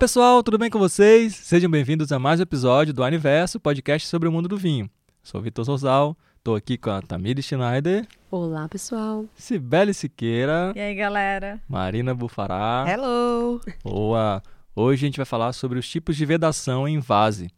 Olá pessoal, tudo bem com vocês? Sejam bem-vindos a mais um episódio do Aniverso, podcast sobre o mundo do vinho. Sou Vitor Souzal, estou aqui com a Tamiri Schneider, Olá, pessoal. Cibele Siqueira, E aí, galera? Marina Bufará. Hello! Boa! Hoje a gente vai falar sobre os tipos de vedação em vase.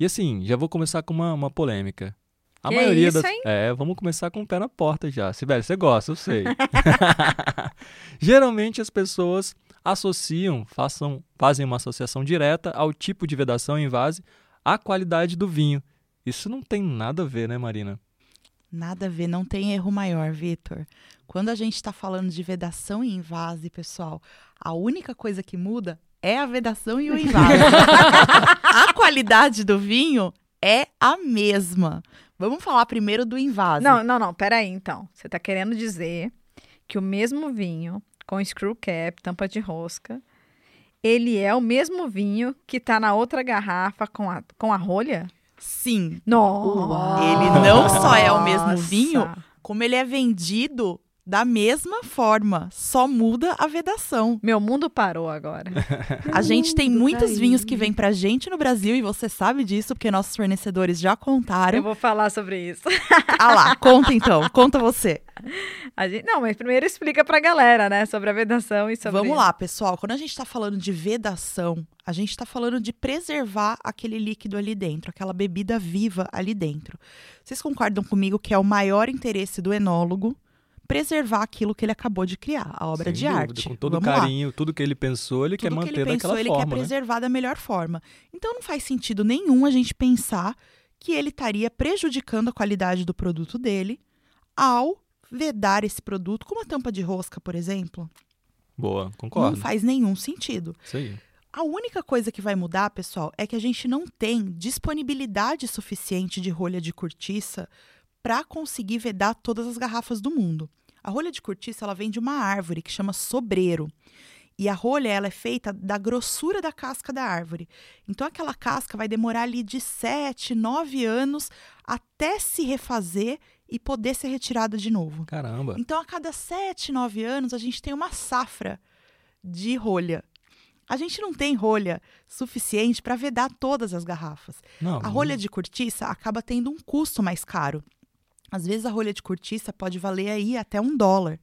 E assim, já vou começar com uma, uma polêmica. A Que maioria isso, das. hein? É, vamos começar com o pé na porta já. Sibeli, você gosta, eu sei. Geralmente as pessoas associam, façam, fazem uma associação direta ao tipo de vedação em vase, à qualidade do vinho. Isso não tem nada a ver, né, Marina? Nada a ver, não tem erro maior, Vitor. Quando a gente está falando de vedação e invase, pessoal, a única coisa que muda é a vedação e o invase. a qualidade do vinho é a mesma. Vamos falar primeiro do invase. Não, não, não, peraí, então. Você tá querendo dizer que o mesmo vinho, com screw cap, tampa de rosca, ele é o mesmo vinho que tá na outra garrafa com a, com a rolha? Sim, Nossa! Ele não só é o mesmo vinho, como ele é vendido da mesma forma, só muda a vedação. Meu mundo parou agora. A gente tem muitos vinhos que vêm pra gente no Brasil e você sabe disso porque nossos fornecedores já contaram. Eu vou falar sobre isso. Ah lá, conta então, conta você. A gente- não, mas primeiro explica pra galera, né, sobre a vedação e sobre... Vamos lá, pessoal. Quando a gente tá falando de vedação, a gente tá falando de preservar aquele líquido ali dentro, aquela bebida viva ali dentro. Vocês concordam comigo que é o maior interesse do enólogo preservar aquilo que ele acabou de criar, a obra Sem de dúvida, arte. Com todo Vamos lá. carinho, tudo que ele pensou, ele quer Tudo que manter ele pensou, daquela ele forma, quer né? preservar da melhor forma. Então não faz sentido nenhum a gente pensar que ele estaria prejudicando a qualidade do produto dele ao vedar esse produto com uma tampa de rosca, por exemplo. Boa, concordo. Não faz nenhum sentido. Isso aí. A única coisa que vai mudar, pessoal, é que a gente não tem disponibilidade suficiente de rolha de cortiça para conseguir vedar todas as garrafas do mundo. A rolha de cortiça ela vem de uma árvore que chama sobreiro. E a rolha ela é feita da grossura da casca da árvore. Então aquela casca vai demorar ali de 7, 9 anos até se refazer e poder ser retirada de novo. Caramba. Então, a cada 7, 9 anos, a gente tem uma safra de rolha. A gente não tem rolha suficiente para vedar todas as garrafas. Não, A rolha de cortiça acaba tendo um custo mais caro. Às vezes, a rolha de cortiça pode valer aí até um dólar.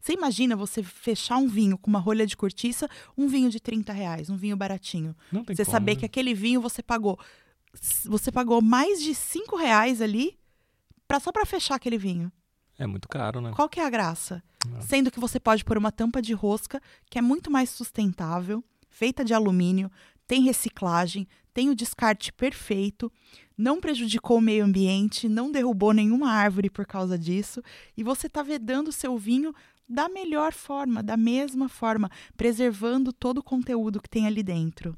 Você imagina você fechar um vinho com uma rolha de cortiça, um vinho de 30 reais, um vinho baratinho. não tem Você como, saber né? que aquele vinho você pagou você pagou mais de 5 reais ali pra, só para fechar aquele vinho. É muito caro, né? Qual que é a graça? Não. Sendo que você pode pôr uma tampa de rosca que é muito mais sustentável, feita de alumínio, tem reciclagem, tem o descarte perfeito, não prejudicou o meio ambiente, não derrubou nenhuma árvore por causa disso, e você está vedando seu vinho da melhor forma, da mesma forma, preservando todo o conteúdo que tem ali dentro.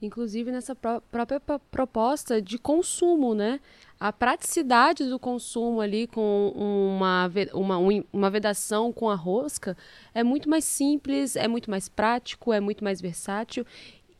Inclusive nessa pró- própria pro- proposta de consumo, né? A praticidade do consumo ali com uma, uma, um- uma vedação com a rosca é muito mais simples, é muito mais prático, é muito mais versátil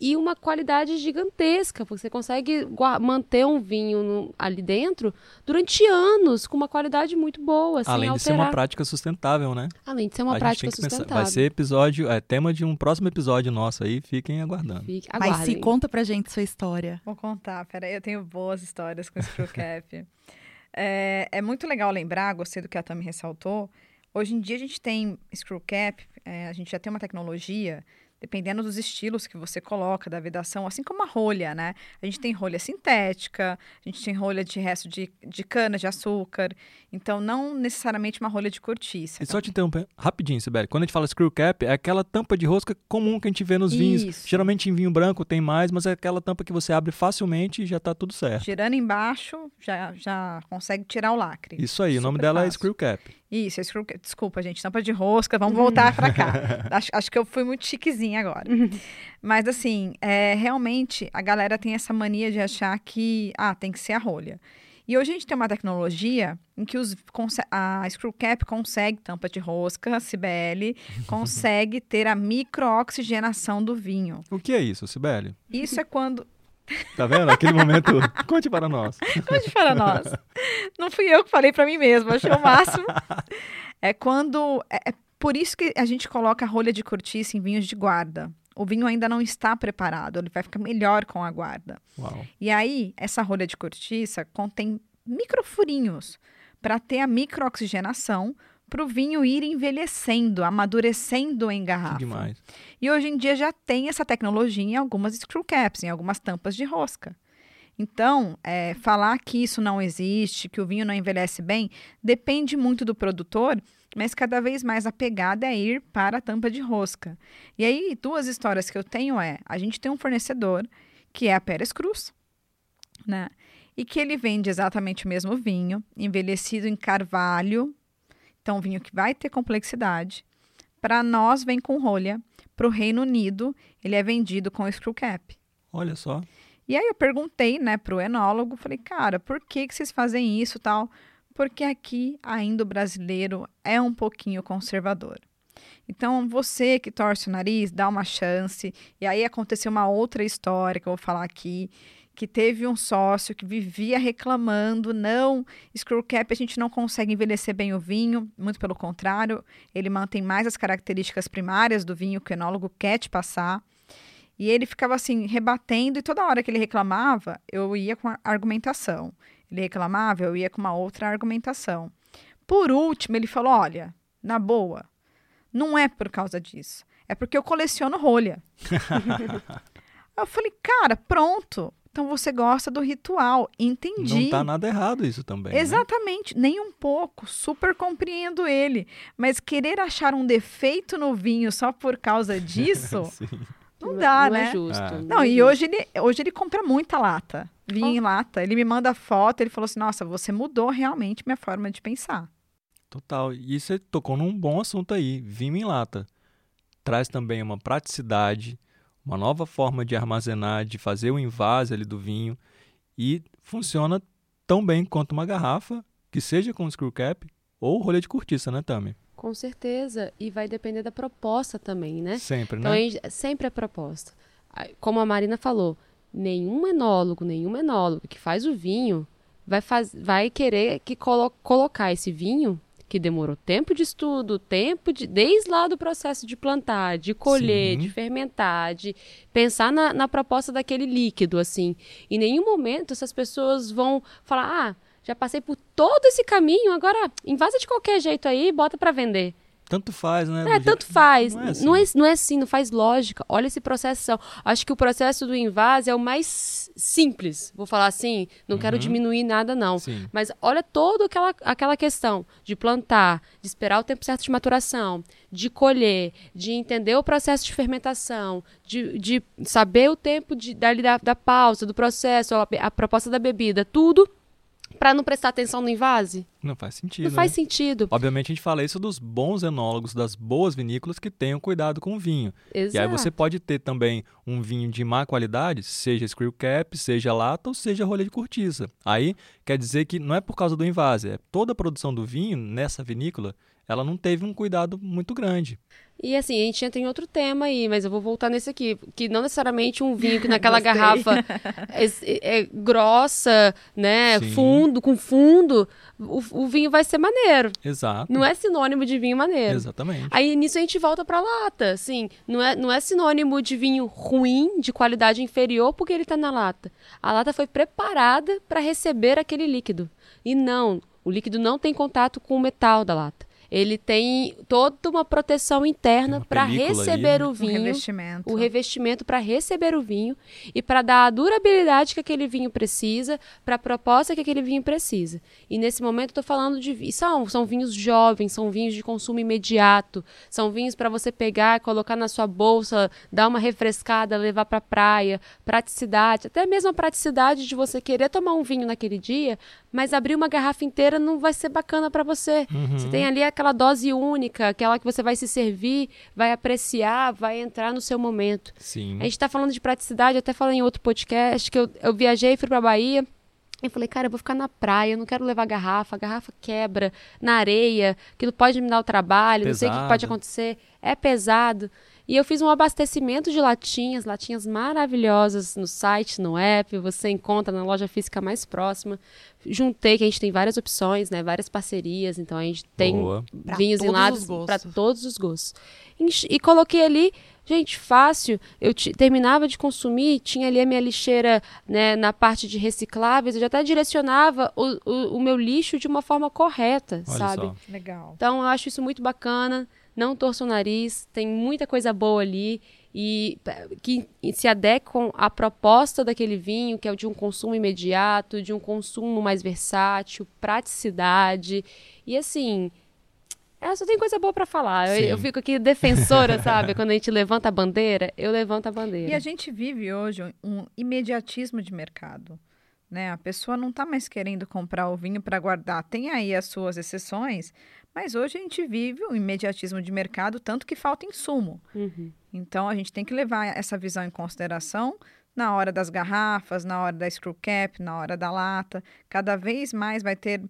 e uma qualidade gigantesca. Você consegue manter um vinho no- ali dentro durante anos com uma qualidade muito boa, sem Além de ser alterar. uma prática sustentável, né? Além de ser uma a gente prática tem que pensar. sustentável. Vai ser episódio, é tema de um próximo episódio nosso aí, fiquem aguardando. Fique- Mas se conta pra gente sua história. Vou contar, peraí, eu tenho boas histórias com screw cap. é, é muito legal lembrar, gostei do que a Tami ressaltou. Hoje em dia a gente tem screw cap, é, a gente já tem uma tecnologia, dependendo dos estilos que você coloca da vedação, assim como a rolha, né? A gente tem rolha sintética, a gente tem rolha de resto de, de cana de açúcar, então não necessariamente uma rolha de cortiça. E só te interromper rapidinho, Sibeli. Quando a gente fala screw cap, é aquela tampa de rosca comum que a gente vê nos vinhos. Isso. Geralmente em vinho branco tem mais, mas é aquela tampa que você abre facilmente e já tá tudo certo. Girando embaixo, já, já consegue tirar o lacre. Isso aí, o nome Super dela é fácil. screw cap. Isso, desculpa, gente, tampa de rosca, vamos voltar pra cá. acho, acho que eu fui muito chiquezinha agora. Mas assim, é, realmente a galera tem essa mania de achar que ah, tem que ser a rolha. E hoje a gente tem uma tecnologia em que os, a screw cap consegue, tampa de rosca, CBL, consegue ter a microoxigenação do vinho. O que é isso, Sibeli? Isso é quando. Tá vendo? Aquele momento. Conte para nós. Conte para nós. Não fui eu que falei para mim mesma, achei o máximo. É quando. É, é por isso que a gente coloca a rolha de cortiça em vinhos de guarda. O vinho ainda não está preparado, ele vai ficar melhor com a guarda. Uau. E aí, essa rolha de cortiça contém microfurinhos para ter a microoxigenação para o vinho ir envelhecendo, amadurecendo em garrafa. demais. E hoje em dia já tem essa tecnologia em algumas screw caps, em algumas tampas de rosca. Então, é, falar que isso não existe, que o vinho não envelhece bem, depende muito do produtor, mas cada vez mais a pegada é ir para a tampa de rosca. E aí, duas histórias que eu tenho é: a gente tem um fornecedor que é a Pérez Cruz, né? E que ele vende exatamente o mesmo vinho, envelhecido em carvalho, então um vinho que vai ter complexidade. Para nós, vem com rolha. Para o Reino Unido, ele é vendido com screw cap. Olha só. E aí eu perguntei, né, pro enólogo, falei, cara, por que, que vocês fazem isso e tal? Porque aqui ainda o brasileiro é um pouquinho conservador. Então, você que torce o nariz, dá uma chance. E aí aconteceu uma outra história que eu vou falar aqui, que teve um sócio que vivia reclamando, não, screw cap a gente não consegue envelhecer bem o vinho, muito pelo contrário, ele mantém mais as características primárias do vinho que o enólogo quer te passar. E ele ficava assim, rebatendo, e toda hora que ele reclamava, eu ia com a argumentação. Ele reclamava, eu ia com uma outra argumentação. Por último, ele falou: olha, na boa, não é por causa disso. É porque eu coleciono rolha. eu falei, cara, pronto. Então você gosta do ritual. Entendi. Não tá nada errado isso também. né? Exatamente, nem um pouco. Super compreendo ele. Mas querer achar um defeito no vinho só por causa disso, não dá, não né? é justo. Ah. Não, é e hoje ele, hoje ele compra muita lata. Vinho em lata. Ele me manda foto, ele falou assim: nossa, você mudou realmente minha forma de pensar. Total. E você tocou num bom assunto aí, vinho em lata. Traz também uma praticidade, uma nova forma de armazenar, de fazer o invase ali do vinho e funciona tão bem quanto uma garrafa, que seja com screw cap ou rolha de cortiça, né, Tami? Com certeza. E vai depender da proposta também, né? Sempre, Então, né? a gente- sempre é proposta. Ah, Como a Marina falou, nenhum enólogo, nenhum enólogo que faz o vinho vai, faz, vai querer que colo- colocar esse vinho que demorou tempo de estudo, tempo de desde lá do processo de plantar, de colher, Sim. de fermentar, de pensar na, na proposta daquele líquido, assim. Em nenhum momento essas pessoas vão falar, ah, já passei por todo esse caminho, agora invasa de qualquer jeito aí, bota para vender. Tanto faz, né? É, jeito- tanto faz. Não é assim. não, é, não é assim, não faz lógica. Olha esse processo. Acho que o processo do invase é o mais simples. Vou falar assim, não quero Uhum. diminuir nada, não. Sim. Mas olha toda aquela, aquela questão de plantar, de esperar o tempo certo de maturação, de colher, de entender o processo de fermentação, de, de saber o tempo de, dali da, da pausa, do processo, a, a proposta da bebida, tudo para não prestar atenção no invase. Não faz sentido. Não né? faz sentido. Obviamente a gente fala isso dos bons enólogos, das boas vinícolas que tenham cuidado com o vinho. Exato. E aí você pode ter também um vinho de má qualidade, seja screw cap, seja lata ou seja rolha de cortiça. Aí quer dizer que não é por causa do invase, é toda a produção do vinho nessa vinícola, ela não teve um cuidado muito grande. E assim, a gente entra em outro tema aí, mas eu vou voltar nesse aqui, que não necessariamente um vinho que naquela garrafa é, é grossa, né, Sim. fundo, com fundo, o, o vinho vai ser maneiro. Exato. Não é sinônimo de vinho maneiro. Exatamente. Aí nisso a gente volta pra lata, assim, não é, não é sinônimo de vinho ruim, de qualidade inferior, porque ele tá na lata. A lata foi preparada para receber aquele líquido. E não, o líquido não tem contato com o metal da lata. Ele tem toda uma proteção interna para película ali, receber né? o Um vinho revestimento. o revestimento para receber o vinho e para dar a durabilidade que aquele vinho precisa, para a proposta que aquele vinho precisa. E nesse momento eu estou falando de são são vinhos jovens, são vinhos de consumo imediato, são vinhos para você pegar, colocar na sua bolsa, dar uma refrescada, levar para a praia, praticidade, até mesmo a praticidade de você querer tomar um vinho naquele dia, mas abrir uma garrafa inteira não vai ser bacana para você. Uhum. Você tem ali aquela dose única, aquela que você vai se servir, vai apreciar, vai entrar no seu momento. Sim. A gente tá falando de praticidade, eu até falei em outro podcast que eu, eu viajei, fui pra Bahia. E falei, cara, eu vou ficar na praia, eu não quero levar garrafa, a garrafa quebra na areia, aquilo pode me dar o trabalho, não sei o que Pesado. pode acontecer, é pesado. E eu fiz um abastecimento de latinhas, latinhas maravilhosas no site, no app, você encontra na loja física mais próxima. Juntei que a gente tem várias opções, né, várias parcerias, então a gente tem Boa. Pra vinhos gostos. para todos os gostos. Enchi- E coloquei ali, gente, fácil. Eu terminava de consumir, tinha ali a minha lixeira né, na parte de recicláveis, eu já até direcionava o, o, o meu lixo de uma forma correta, Olha sabe? só. Legal. Então eu acho isso muito bacana. Não torço o nariz, tem muita coisa boa ali e eh, que se adequam à proposta daquele vinho, que é o de um consumo imediato, de um consumo mais versátil, praticidade. E assim, é, só tem coisa boa para falar. Eu, eu fico aqui defensora, sabe? Quando a gente levanta a bandeira, eu levanto a bandeira. E a gente vive hoje um imediatismo de mercado. Né? A pessoa não está mais querendo comprar o vinho para guardar. Tem aí as suas exceções, mas hoje a gente vive um imediatismo de mercado, tanto que falta insumo. Uhum. Então a gente tem que levar essa visão em consideração na hora das garrafas, na hora da screw cap, na hora da lata. Cada vez mais vai ter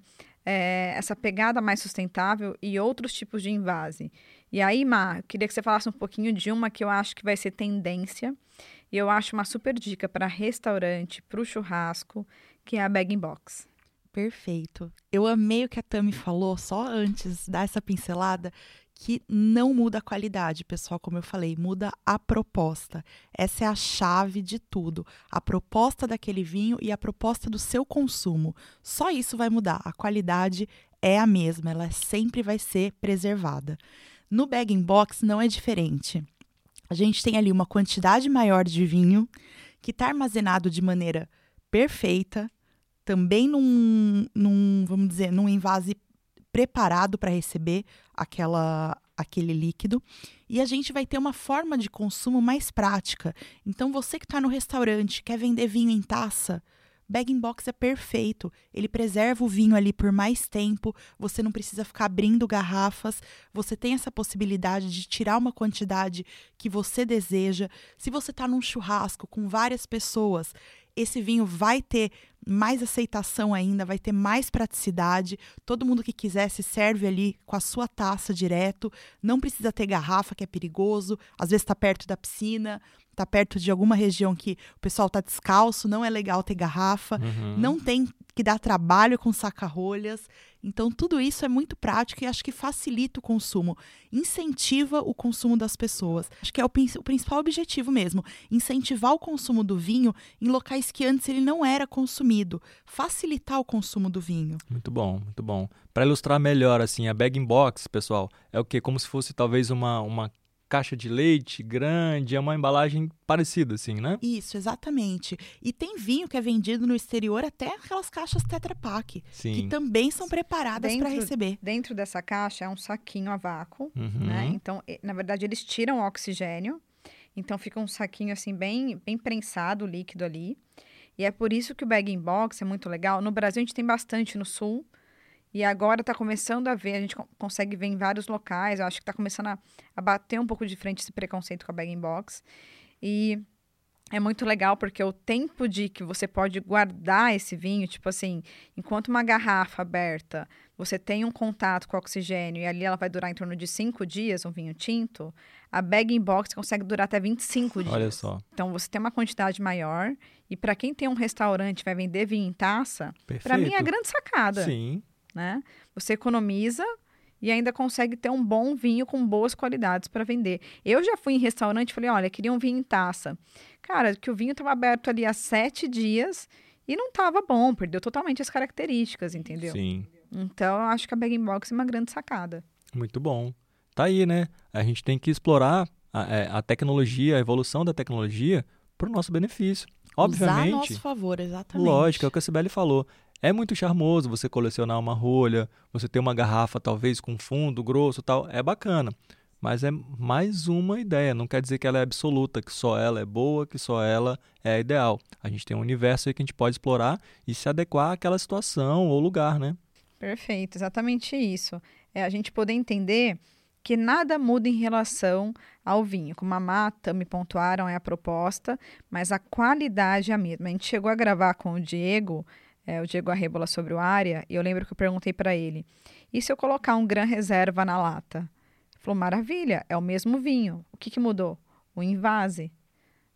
é, essa pegada mais sustentável e outros tipos de invase. E aí, eu queria que você falasse um pouquinho de uma que eu acho que vai ser tendência. E eu acho uma super dica para restaurante, para o churrasco, que é a bag box. Perfeito. Eu amei o que a Tami falou, só antes dar essa pincelada, que não muda a qualidade, pessoal, como eu falei, muda a proposta. Essa é a chave de tudo. A proposta daquele vinho e a proposta do seu consumo. Só isso vai mudar. A qualidade é a mesma, ela sempre vai ser preservada. No bag in box não é diferente. A gente tem ali uma quantidade maior de vinho que está armazenado de maneira perfeita, também num, num, vamos dizer, num invase preparado para receber aquela, aquele líquido. E a gente vai ter uma forma de consumo mais prática. Então, você que está no restaurante, quer vender vinho em taça, bag in box é perfeito. Ele preserva o vinho ali por mais tempo. Você não precisa ficar abrindo garrafas. Você tem essa possibilidade de tirar uma quantidade que você deseja. Se você está num churrasco com várias pessoas, esse vinho vai ter mais aceitação ainda, vai ter mais praticidade. Todo mundo que quiser se serve ali com a sua taça direto. Não precisa ter garrafa, que é perigoso. Às vezes está perto da piscina, está perto de alguma região que o pessoal está descalço, não é legal ter garrafa. Uhum. Não tem que dar trabalho com saca-rolhas. Então, tudo isso é muito prático e acho que facilita o consumo, incentiva o consumo das pessoas. Acho que é o, o principal objetivo mesmo, incentivar o consumo do vinho em locais que antes ele não era consumido, facilitar o consumo do vinho. Muito bom, muito bom. Para ilustrar melhor, assim, a bag in box, pessoal, é o que? Como se fosse talvez uma, uma caixa de leite grande, é uma embalagem parecida, assim, né? Isso, exatamente. E tem vinho que é vendido no exterior até aquelas caixas Tetra Pak, que também são preparadas para receber. Dentro dessa caixa é um saquinho a vácuo, Uhum. né? Então, na verdade, eles tiram o oxigênio. Então, fica um saquinho, assim, bem, bem prensado, o líquido ali. E é por isso que o bag in box é muito legal. No Brasil, a gente tem bastante no Sul. E agora está começando a ver, a gente co- consegue ver em vários locais. Eu acho que está começando a, a bater um pouco de frente esse preconceito com a bag in box. E é muito legal porque o tempo de que você pode guardar esse vinho, tipo assim, enquanto uma garrafa aberta, você tem um contato com o oxigênio e ali ela vai durar em torno de cinco dias, um vinho tinto, a bag in box consegue durar até 25 dias. Olha só, Então você tem uma quantidade maior e para quem tem um restaurante e vai vender vinho em taça, para mim é a grande sacada, Sim, né? Você economiza e ainda consegue ter um bom vinho com boas qualidades para vender. Eu já fui em restaurante e falei, olha, queria um vinho em taça. Cara, que o vinho estava aberto ali há sete dias e não estava bom, perdeu totalmente as características, entendeu? sim. Então, eu acho que a bag in box é uma grande sacada. Muito bom. Tá aí, né? A gente tem que explorar a, é, a tecnologia, a evolução da tecnologia para o nosso benefício. Usar a Obviamente, nosso favor, exatamente. lógico, é o que a Sibeli falou. É muito charmoso você colecionar uma rolha, você ter uma garrafa talvez com fundo grosso tal, é bacana. Mas é mais uma ideia, não quer dizer que ela é absoluta, que só ela é boa, que só ela é ideal. A gente tem um universo aí que a gente pode explorar e se adequar àquela situação ou lugar, né? Perfeito, exatamente isso. É a gente poder entender que nada muda em relação ao vinho. Como a Mata me pontuaram, é a proposta, mas a qualidade é a mesma. A gente chegou a gravar com o Diego, é, o Diego Arrebola sobre o área, e eu lembro que eu perguntei para ele: e se eu colocar um Gran Reserva na lata? Falou, maravilha, é o mesmo vinho. O que, que mudou? O invase.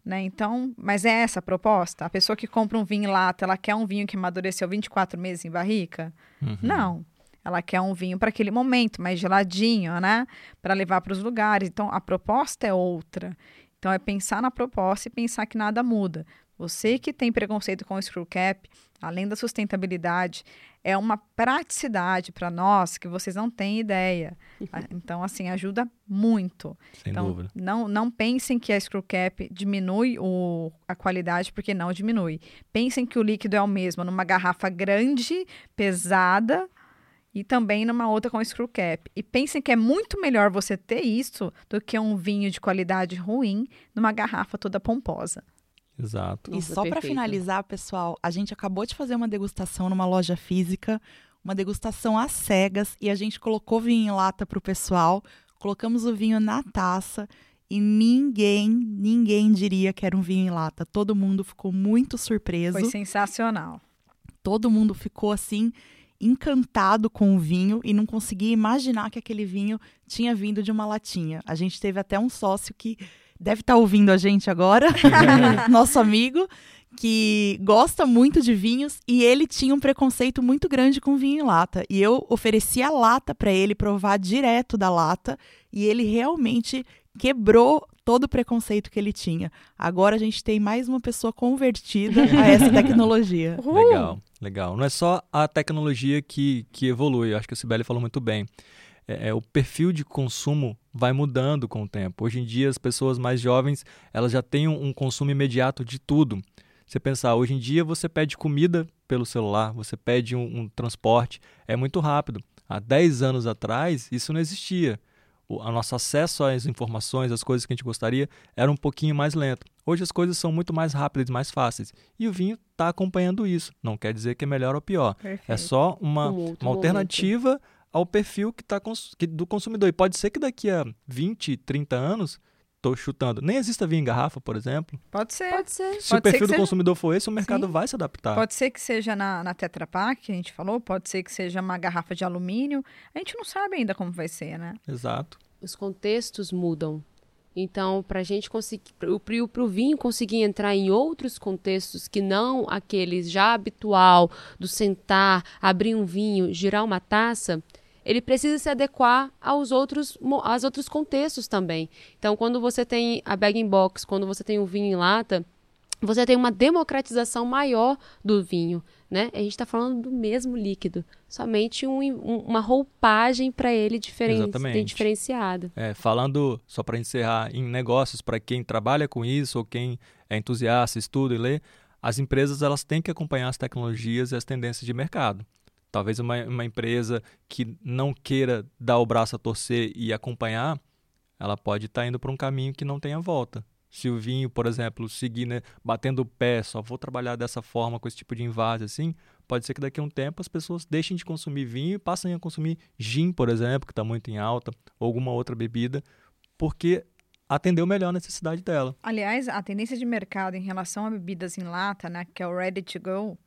Né? Então, mas é essa a proposta? A pessoa que compra um vinho em lata, ela quer um vinho que amadureceu 24 meses em barrica? Uhum. Não. Ela quer um vinho para aquele momento, mais geladinho, né? Para levar para os lugares. Então, a proposta é outra. Então, é pensar na proposta e pensar que nada muda. Você que tem preconceito com o screw cap, além da sustentabilidade, é uma praticidade para nós que vocês não têm ideia. Então, assim, ajuda muito. Sem então, dúvida. Não, não pensem que a screw cap diminui o, a qualidade, porque não diminui. Pensem que o líquido é o mesmo numa garrafa grande, pesada, e também numa outra com screw cap. E pensem que é muito melhor você ter isso do que um vinho de qualidade ruim numa garrafa toda pomposa. Exato. E Nossa, só para finalizar, pessoal, a gente acabou de fazer uma degustação numa loja física, uma degustação às cegas, e a gente colocou vinho em lata pro pessoal, colocamos o vinho na taça e ninguém, ninguém diria que era um vinho em lata. Todo mundo ficou muito surpreso. Foi sensacional. Todo mundo ficou assim encantado com o vinho e não conseguia imaginar que aquele vinho tinha vindo de uma latinha. A gente teve até um sócio que deve estar ouvindo a gente agora, nosso amigo, que gosta muito de vinhos e ele tinha um preconceito muito grande com vinho em lata. E eu ofereci a lata para ele provar direto da lata e ele realmente quebrou todo o preconceito que ele tinha. Agora a gente tem mais uma pessoa convertida a essa tecnologia. Legal, legal. Não é só a tecnologia que, que evolui, eu acho que a Sibeli falou muito bem. É, é, o perfil de consumo vai mudando com o tempo. Hoje em dia, as pessoas mais jovens elas já têm um, um consumo imediato de tudo. Você pensar, hoje em dia você pede comida pelo celular, você pede um, um transporte, é muito rápido. Há 10 anos atrás, isso não existia. O nosso acesso às informações, às coisas que a gente gostaria, era um pouquinho mais lento. Hoje as coisas são muito mais rápidas e mais fáceis. E o vinho está acompanhando isso. Não quer dizer que é melhor ou pior. Perfeito. É só uma, Um uma alternativa ao perfil que tá cons- que- do consumidor. E pode ser que daqui a 20, 30 anos, estou chutando, nem exista vinho em garrafa, por exemplo. Pode ser. Pode ser. Se Pode o perfil do seja- consumidor for esse, o mercado Sim. vai se adaptar. Pode ser que seja na, na Tetra Pak, que a gente falou, pode ser que seja uma garrafa de alumínio. A gente não sabe ainda como vai ser, né? Exato. Os contextos mudam. Então, para a gente conseguir, para o vinho conseguir entrar em outros contextos que não aqueles já habitual do sentar, abrir um vinho, girar uma taça, ele precisa se adequar aos outros, aos outros contextos também. Então, quando você tem a bag in box, quando você tem o vinho em lata, você tem uma democratização maior do vinho, né? A gente está falando do mesmo líquido, somente um- um- uma roupagem para ele diferen diferenciada. É, falando, só para encerrar, em negócios, para quem trabalha com isso ou quem é entusiasta, estuda e lê, as empresas elas têm que acompanhar as tecnologias e as tendências de mercado. Talvez uma, uma empresa que não queira dar o braço a torcer e acompanhar, ela pode estar indo para um caminho que não tenha volta. Se o vinho, por exemplo, seguir né, batendo o pé, só vou trabalhar dessa forma, com esse tipo de invase assim, pode ser que daqui a um tempo as pessoas deixem de consumir vinho e passem a consumir gin, por exemplo, que está muito em alta, ou alguma outra bebida, porque atendeu melhor a necessidade dela. Aliás, a tendência de mercado em relação a bebidas em lata, né, que é o ready to go,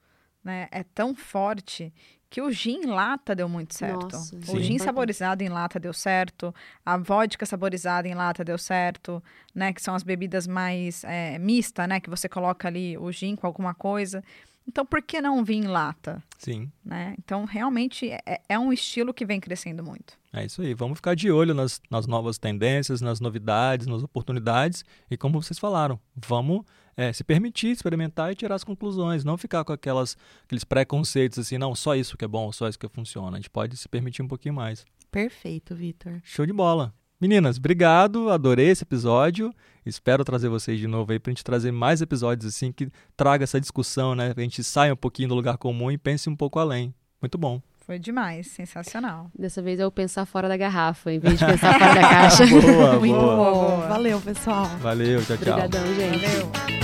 né, é tão forte que o gin em lata deu muito certo. Nossa, o sim. gin saborizado em lata deu certo, a vodka saborizada em lata deu certo, né, que são as bebidas mais é, mista, né, que você coloca ali o gin com alguma coisa. Então, por que não vir em lata? Sim, Né? Então, realmente é, é um estilo que vem crescendo muito. é isso aí. Vamos ficar de olho nas, nas novas tendências, nas novidades, nas oportunidades e, como vocês falaram, vamos é, se permitir experimentar e tirar as conclusões, não ficar com aquelas, aqueles preconceitos assim, não, só isso que é bom, só isso que funciona. A gente pode se permitir um pouquinho mais. Perfeito, Vitor. Show de bola. Meninas, obrigado, adorei esse episódio. Espero trazer vocês de novo aí pra gente trazer mais episódios assim que traga essa discussão, né? A gente saia um pouquinho do lugar comum e pense um pouco além. Muito bom. Foi demais, sensacional. Dessa vez eu pensar fora da garrafa, em vez de pensar fora da caixa. boa, Muito boa. boa. Valeu, pessoal. Valeu, tchau, tchau. Obrigadão, gente. Valeu.